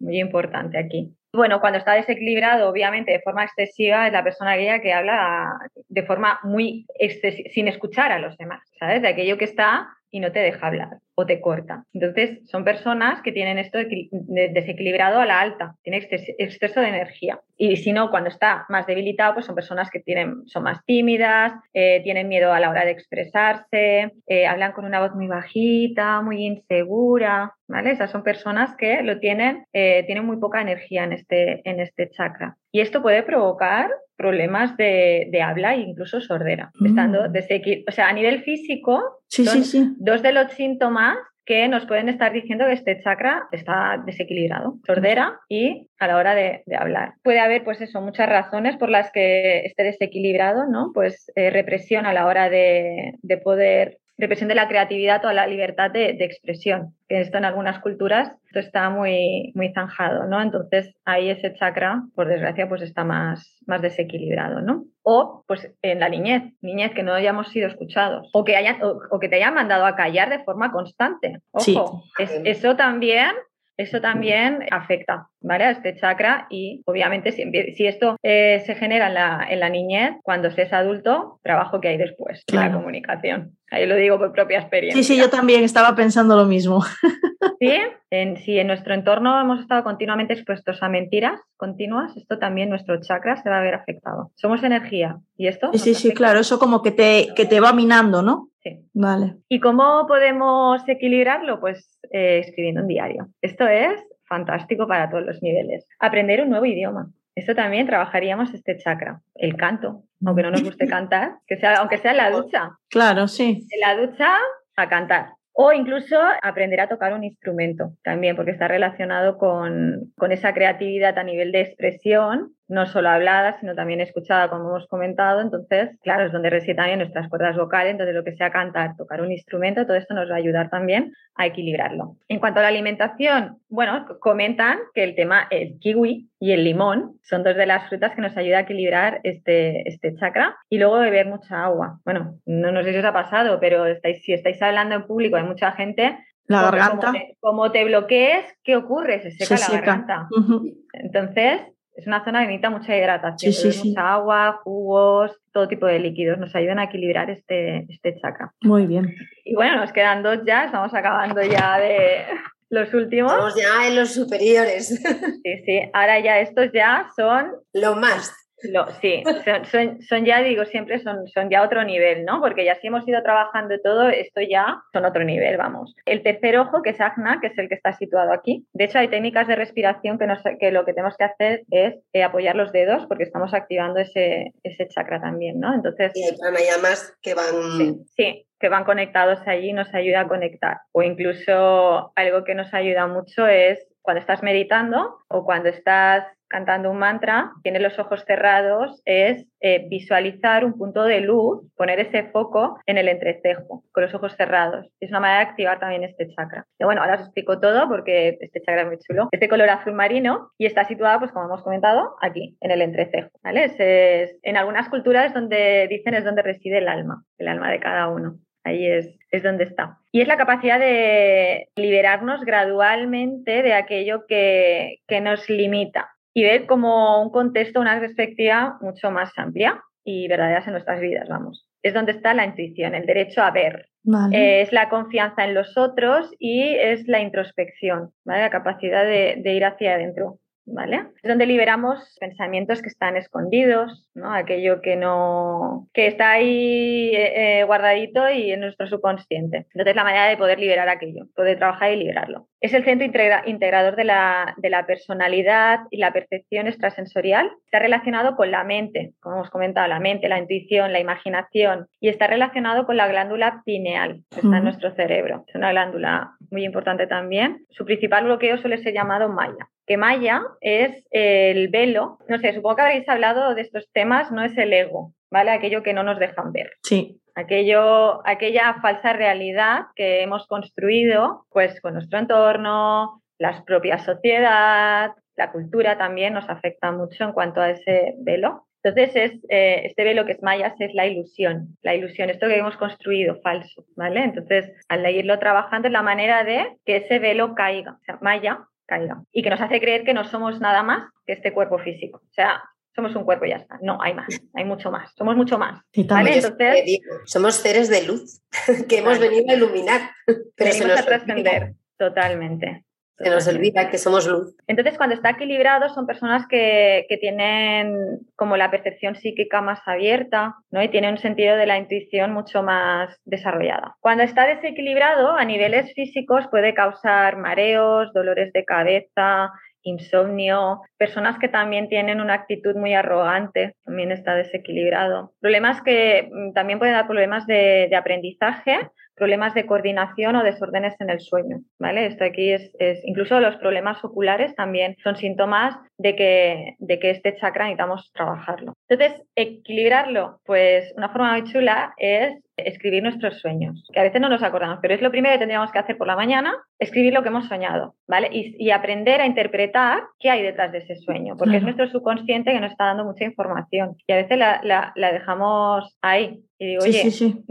Muy importante aquí. Bueno, cuando está desequilibrado, obviamente, de forma excesiva, es la persona aquella que habla de forma muy sin escuchar a los demás, ¿sabes? De aquello que está y no te deja hablar o te corta. Entonces, son personas que tienen esto desequilibrado a la alta, tiene exceso de energía. Y si no, cuando está más debilitado, pues son personas que tienen, son más tímidas, eh, tienen miedo a la hora de expresarse, eh, hablan con una voz muy bajita, muy insegura, ¿vale? Esas son personas que lo tienen, eh, tienen muy poca energía en este, en este chakra. Y esto puede provocar problemas de, habla e incluso sordera, mm. estando desequilibrado. O sea, a nivel físico, sí, sí, sí. dos de los síntomas que nos pueden estar diciendo que este chakra está desequilibrado, sordera y a la hora de, hablar. Puede haber, pues eso, muchas razones por las que esté desequilibrado, ¿no? Pues eh, represión a la hora de, de poder represión de la creatividad, toda la libertad de, expresión, que esto en algunas culturas esto está muy, muy zanjado, ¿no? Entonces ahí ese chakra, por desgracia, pues está más, más desequilibrado, ¿no? O pues en la niñez, niñez que no hayamos sido escuchados, o que, hayan, o, que te hayan mandado a callar de forma constante. Ojo, eso también eso también afecta ¿vale? a este chakra y obviamente si, si esto eh, se genera en la, en la, niñez, cuando seas adulto, trabajo que hay después, la comunicación. Ahí lo digo por propia experiencia. Sí, sí, yo también estaba pensando lo mismo. Sí, en, si en nuestro entorno hemos estado continuamente expuestos a mentiras continuas, esto también nuestro chakra se va a ver afectado. Somos energía y esto... Sí, sí, sí, claro, eso como que te, que te va minando, ¿no? Sí. Vale. ¿Y cómo podemos equilibrarlo? Pues eh, escribiendo un diario. Esto es fantástico para todos los niveles. Aprender un nuevo idioma. Esto también trabajaríamos este chakra, el canto, aunque no nos guste cantar, que sea, aunque sea en la ducha. Claro, sí. En la ducha a cantar. O incluso aprender a tocar un instrumento también, porque está relacionado con, con esa creatividad a nivel de expresión no solo hablada, sino también escuchada, como hemos comentado. Entonces, claro, es donde reside también nuestras cuerdas vocales, entonces lo que sea cantar, tocar un instrumento, todo esto nos va a ayudar también a equilibrarlo. En cuanto a la alimentación, bueno, comentan que el tema, el kiwi y el limón son dos de las frutas que nos ayuda a equilibrar este, este chakra y luego beber mucha agua. Bueno, no, sé si os ha pasado, pero estáis, si estáis hablando en público, hay mucha gente la garganta. Como te, bloquees, ¿qué ocurre? Se seca la garganta. Entonces, es una zona que necesita mucha hidratación, mucha agua, jugos, todo tipo de líquidos. Nos ayudan a equilibrar este, este chakra. Muy bien. Y bueno, nos quedan dos ya, estamos acabando ya de los últimos. Estamos ya en los superiores. Sí, sí. Ahora ya estos ya son... Lo más sí, son, ya, digo, siempre son, son ya otro nivel, ¿no? Porque ya si hemos ido trabajando todo, esto ya son otro nivel, vamos. El tercer ojo, que es Agna, que es el que está situado aquí. De hecho, hay técnicas de respiración que, que lo que tenemos que hacer es eh, apoyar los dedos porque estamos activando ese, ese chakra también, ¿no? Entonces... Y hay pranayamas que van... sí, que van conectados allí y nos ayuda a conectar. O incluso algo que nos ayuda mucho es cuando estás meditando o cuando estás cantando un mantra, tienes los ojos cerrados, es eh, visualizar un punto de luz, poner ese foco en el entrecejo, con los ojos cerrados. Es una manera de activar también este chakra. Y bueno, ahora os explico todo porque este chakra es muy chulo. Este color azul marino y está situado, pues como hemos comentado, aquí, en el entrecejo. ¿vale? Es, en algunas culturas donde dicen es donde reside el alma, el alma de cada uno. Ahí es, es donde está. Y es la capacidad de liberarnos gradualmente de aquello que, que nos limita y ver como un contexto, una perspectiva mucho más amplia y verdadera en nuestras vidas, vamos. Es donde está la intuición, el derecho a ver. es la confianza en los otros y es la introspección, ¿vale? la capacidad de, de ir hacia adentro. ¿Vale? Es donde liberamos pensamientos que están escondidos, ¿no? Aquello que no, que está ahí eh, eh, guardadito y en nuestro subconsciente. Entonces la manera de poder liberar aquello, poder trabajar y liberarlo. Es el centro integrador de la, de la personalidad y la percepción extrasensorial. Está relacionado con la mente, como hemos comentado, la mente, la intuición, la imaginación y está relacionado con la glándula pineal que está en nuestro cerebro. Es una glándula muy importante también. Su principal bloqueo suele ser llamado maya que Maya es el velo, no sé, supongo que habréis hablado de estos temas, no es el ego, ¿vale? Aquello que no nos dejan ver. Sí. Aquello, aquella falsa realidad que hemos construido, pues con nuestro entorno, la propia sociedad, la cultura también nos afecta mucho en cuanto a ese velo. Entonces, es, eh, este velo que es mayas es la ilusión, la ilusión, esto que hemos construido falso, ¿vale? Entonces, al irlo trabajando es la manera de que ese velo caiga, o sea, maya caiga, y que nos hace creer que no somos nada más que este cuerpo físico. O sea, somos un cuerpo y ya está. No, hay más, hay mucho más, somos mucho más. ¿vale? Entonces, somos seres de luz que hemos venido a iluminar, pero se nos a trascender, totalmente. Se nos olvida que somos luz. Entonces, cuando está equilibrado, son personas que, tienen como la percepción psíquica más abierta, ¿no? Y tienen un sentido de la intuición mucho más desarrollada. Cuando está desequilibrado, a niveles físicos puede causar mareos, dolores de cabeza, insomnio, personas que también tienen una actitud muy arrogante, también está desequilibrado. Problemas que mm, también pueden dar problemas de aprendizaje problemas de coordinación o desórdenes en el sueño, ¿vale? Esto aquí es, incluso los problemas oculares también son síntomas de que, de que este chakra necesitamos trabajarlo. Entonces, equilibrarlo, pues una forma muy chula es escribir nuestros sueños, que a veces no nos acordamos, pero es lo primero que tendríamos que hacer por la mañana, escribir lo que hemos soñado, ¿vale? Y, aprender a interpretar qué hay detrás de ese sueño, porque es nuestro subconsciente que nos está dando mucha información y a veces la, dejamos ahí. Y digo, oye,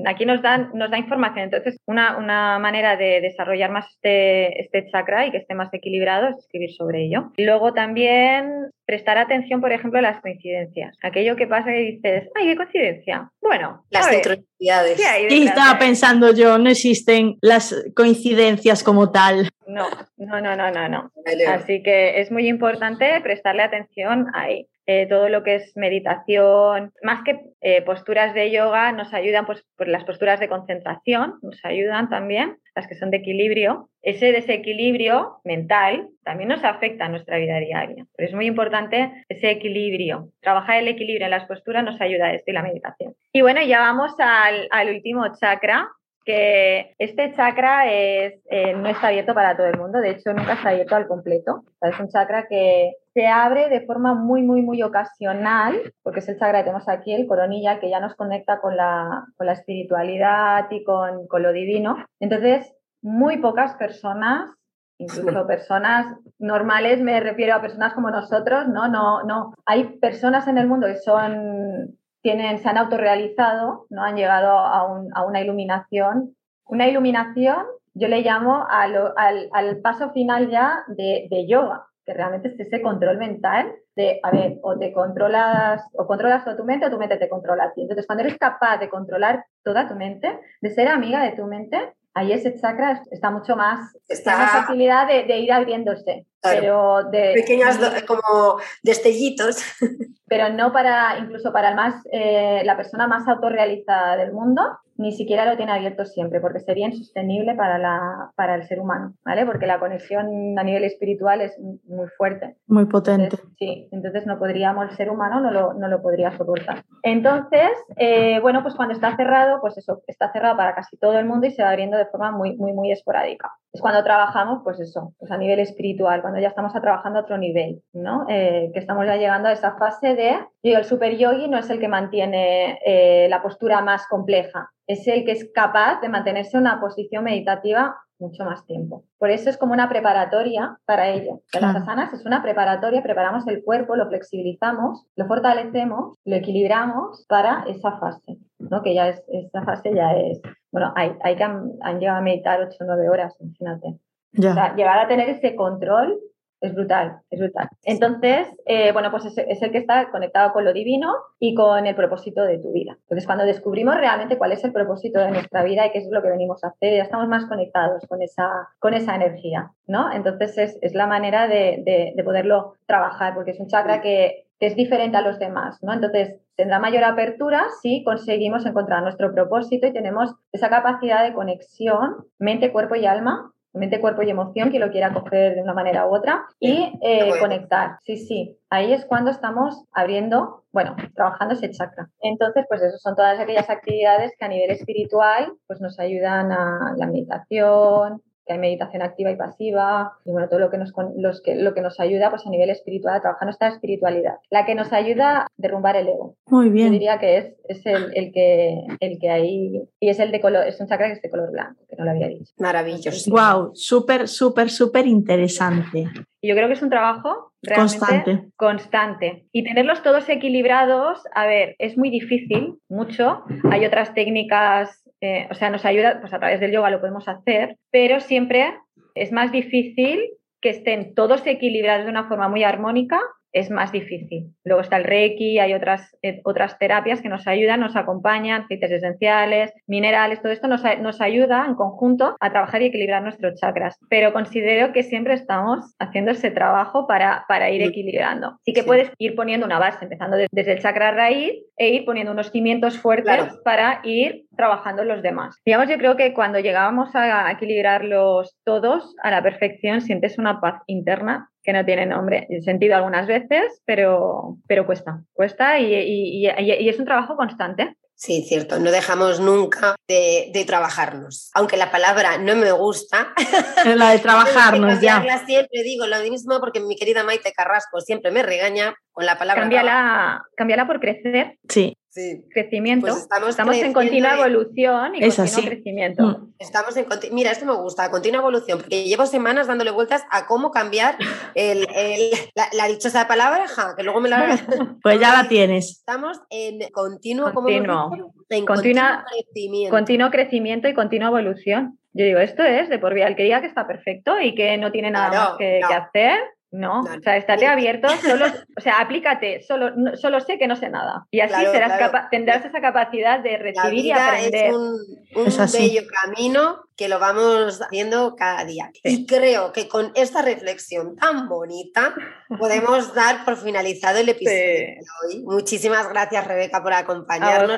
aquí nos, dan, nos da información. Entonces, una, una manera de desarrollar más este, este chakra y que esté más equilibrado es escribir sobre ello. Y luego también prestar atención, por ejemplo, a las coincidencias. Aquello que pasa y dices, ay, qué coincidencia. Bueno, las sincronicidades. Sí, estaba pensando yo, no existen las coincidencias como tal. No, no, no, no, no, no. Así que es muy importante prestarle atención ahí. Eh, todo lo que es meditación, más que eh, posturas de yoga, nos ayudan, pues, pues, las posturas de concentración, nos ayudan también, las que son de equilibrio. Ese desequilibrio mental también nos afecta a nuestra vida diaria, pero es muy importante ese equilibrio. Trabajar el equilibrio en las posturas nos ayuda a esto y la meditación. Y bueno, ya vamos al, último chakra, que este chakra eh, no está abierto para todo el mundo, de hecho nunca está abierto al completo. es un chakra que se abre de forma muy, muy, muy ocasional, porque es el chakra que tenemos aquí, el coronilla, que ya nos conecta con la, con la espiritualidad y con, con lo divino. Entonces, muy pocas personas incluso personas normales, me refiero a personas como nosotros, no, no, no. Hay personas en el mundo que son tienen, se han autorrealizado, ¿no? han llegado a, una iluminación. Una iluminación, yo le llamo al, paso final ya de, yoga, que realmente es ese control mental de, a ver, o te controlas, o controlas toda tu mente o tu mente te controla a ti. Entonces, cuando eres capaz de controlar toda tu mente, de ser amiga de tu mente, ahí ese chakra está mucho más, está más facilidad de, de ir abriéndose. Pero de, pequeños como destellitos. Pero no para, incluso para el más, eh, la persona más autorrealizada del mundo, ni siquiera lo tiene abierto siempre, porque sería insostenible para, la, para el ser humano, ¿vale? Porque la conexión a nivel espiritual es muy fuerte. Muy potente. sí, entonces no podríamos, el ser humano no lo, no lo podría soportar. Entonces, eh, bueno, pues cuando está cerrado, pues eso, está cerrado para casi todo el mundo y se va abriendo de forma muy, muy, muy esporádica. Es cuando trabajamos, pues eso, pues a nivel espiritual, cuando ya estamos trabajando a otro nivel, ¿no? Eh, que estamos ya llegando a esa fase de, yo, el super yogi no es el que mantiene eh, la postura más compleja, es el que es capaz de mantenerse en una posición meditativa mucho más tiempo. Por eso es como una preparatoria para ello. Las asanas es una preparatoria, preparamos el cuerpo, lo flexibilizamos, lo fortalecemos, lo equilibramos para esa fase, ¿no? Que ya es, esa fase ya es, bueno, hay, hay que han, llegado a meditar 8 o 9 horas, imagínate. O sea, llegar a tener ese control es brutal, es brutal. Entonces, eh, bueno, pues es, el que está conectado con lo divino y con el propósito de tu vida. Entonces, cuando descubrimos realmente cuál es el propósito de nuestra vida y qué es lo que venimos a hacer, ya estamos más conectados con esa, con esa energía, ¿no? Entonces, es, la manera de, poderlo trabajar, porque es un chakra que, que es diferente a los demás, ¿no? Entonces, tendrá mayor apertura si conseguimos encontrar nuestro propósito y tenemos esa capacidad de conexión mente, cuerpo y alma mente, cuerpo y emoción, que lo quiera coger de una manera u otra, y eh, conectar. Sí, sí, ahí es cuando estamos abriendo, bueno, trabajando ese chakra. Entonces, pues eso son todas aquellas actividades que a nivel espiritual pues nos ayudan a la meditación, que hay meditación activa y pasiva, y bueno, todo lo que nos, los que, lo que nos ayuda pues, a nivel espiritual a trabajar nuestra espiritualidad, la que nos ayuda a derrumbar el ego. Muy bien. Yo diría que es, es el, el, que, el que hay, y es el de color, es un chakra que es de color blanco, que no lo había dicho. Maravilloso. Wow, súper, súper, súper interesante. Y yo creo que es un trabajo realmente constante. constante. Y tenerlos todos equilibrados, a ver, es muy difícil, mucho. Hay otras técnicas, eh, o sea, nos ayuda, pues a través del yoga lo podemos hacer, pero siempre es más difícil que estén todos equilibrados de una forma muy armónica es más difícil. Luego está el Reiki, hay otras, eh, otras terapias que nos ayudan, nos acompañan, aceites esenciales, minerales, todo esto nos, nos, ayuda en conjunto a trabajar y equilibrar nuestros chakras. Pero considero que siempre estamos haciendo ese trabajo para, para ir equilibrando. Sí que puedes ir poniendo una base, empezando desde el chakra raíz e ir poniendo unos cimientos fuertes para ir trabajando los demás. Digamos, yo creo que cuando llegábamos a equilibrarlos todos a la perfección, sientes una paz interna que no tiene nombre. He sentido algunas veces, pero, pero cuesta, cuesta y, y, y, es un trabajo constante. Sí, cierto, no dejamos nunca de, de, trabajarnos. Aunque la palabra no me gusta. la de trabajarnos, ya. Siempre digo lo mismo porque mi querida Maite Carrasco siempre me regaña con la palabra. Cámbiala, cámbiala por crecer. Sí. Sí. Crecimiento. Pues estamos, en continua evolución y continuo crecimiento. Mm. Estamos en Mira, esto me gusta, continua evolución, porque llevo semanas dándole vueltas a cómo cambiar el, el, la, dichosa palabra, que luego me la. pues ya la tienes. Estamos en continuo, continuo. En continuo crecimiento. Continuo crecimiento y continua evolución. Yo digo, esto es de por vida. El que diga que está perfecto y que no tiene nada más que, que hacer, no, o sea, estate abierto, solo, o sea, aplícate, solo, solo sé que no sé nada. Y así serás tendrás esa capacidad de recibir y aprender. Es un, un bello camino que lo vamos haciendo cada día. Y creo que con esta reflexión tan bonita podemos dar por finalizado el episodio de hoy. Muchísimas gracias, Rebeca, por acompañarnos.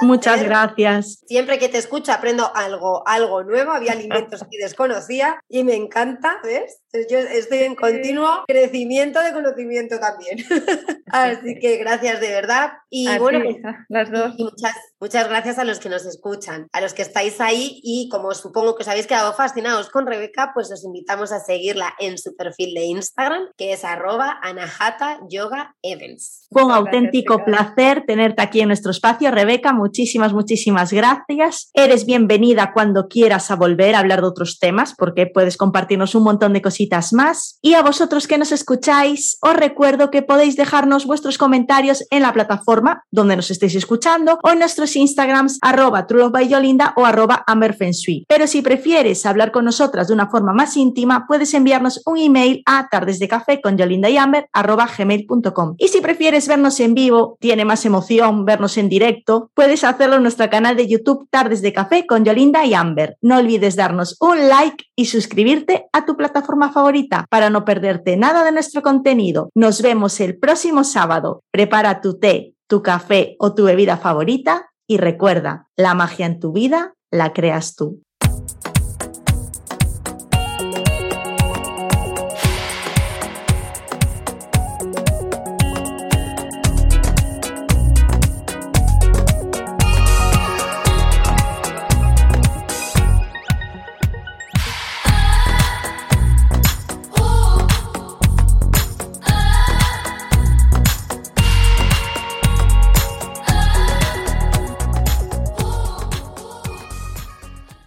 Muchas gracias. Siempre que te escucho aprendo algo, algo nuevo. Había alimentos que desconocía y me encanta, ¿ves? Yo estoy en continuo crecimiento de conocimiento también. Así que gracias de verdad. Y bueno, pues, las dos. Y muchas, muchas gracias a los que nos escuchan, a los que estáis ahí y como supongo que os habéis quedado fascinados con Rebeca, pues os invitamos a seguirla en su perfil de Instagram, que es arroba anahata yoga events. Fue un auténtico placer tenerte aquí en nuestro espacio, Rebeca. Muchísimas, muchísimas gracias. Eres bienvenida cuando quieras a volver a hablar de otros temas, porque puedes compartirnos un montón de cositas más. Y a vosotros que nos escucháis, os recuerdo que podéis dejarnos vuestros comentarios en la plataforma donde nos estéis escuchando o en nuestros Instagrams arroba Yolinda o arroba amberfensui. Pero si prefieres hablar con nosotras de una forma más íntima, puedes enviarnos un email a tardesdecafé con Yolinda y Amber, gmail.com. Y si prefieres vernos en vivo, tiene más emoción vernos en directo, puedes hacerlo en nuestro canal de YouTube Tardes de Café con Yolinda y Amber. No olvides darnos un like y suscribirte a tu plataforma favorita para no perderte nada de nuestro contenido. Nos vemos el próximo sábado. Prepara tu té, tu café o tu bebida favorita y recuerda, la magia en tu vida la creas tú.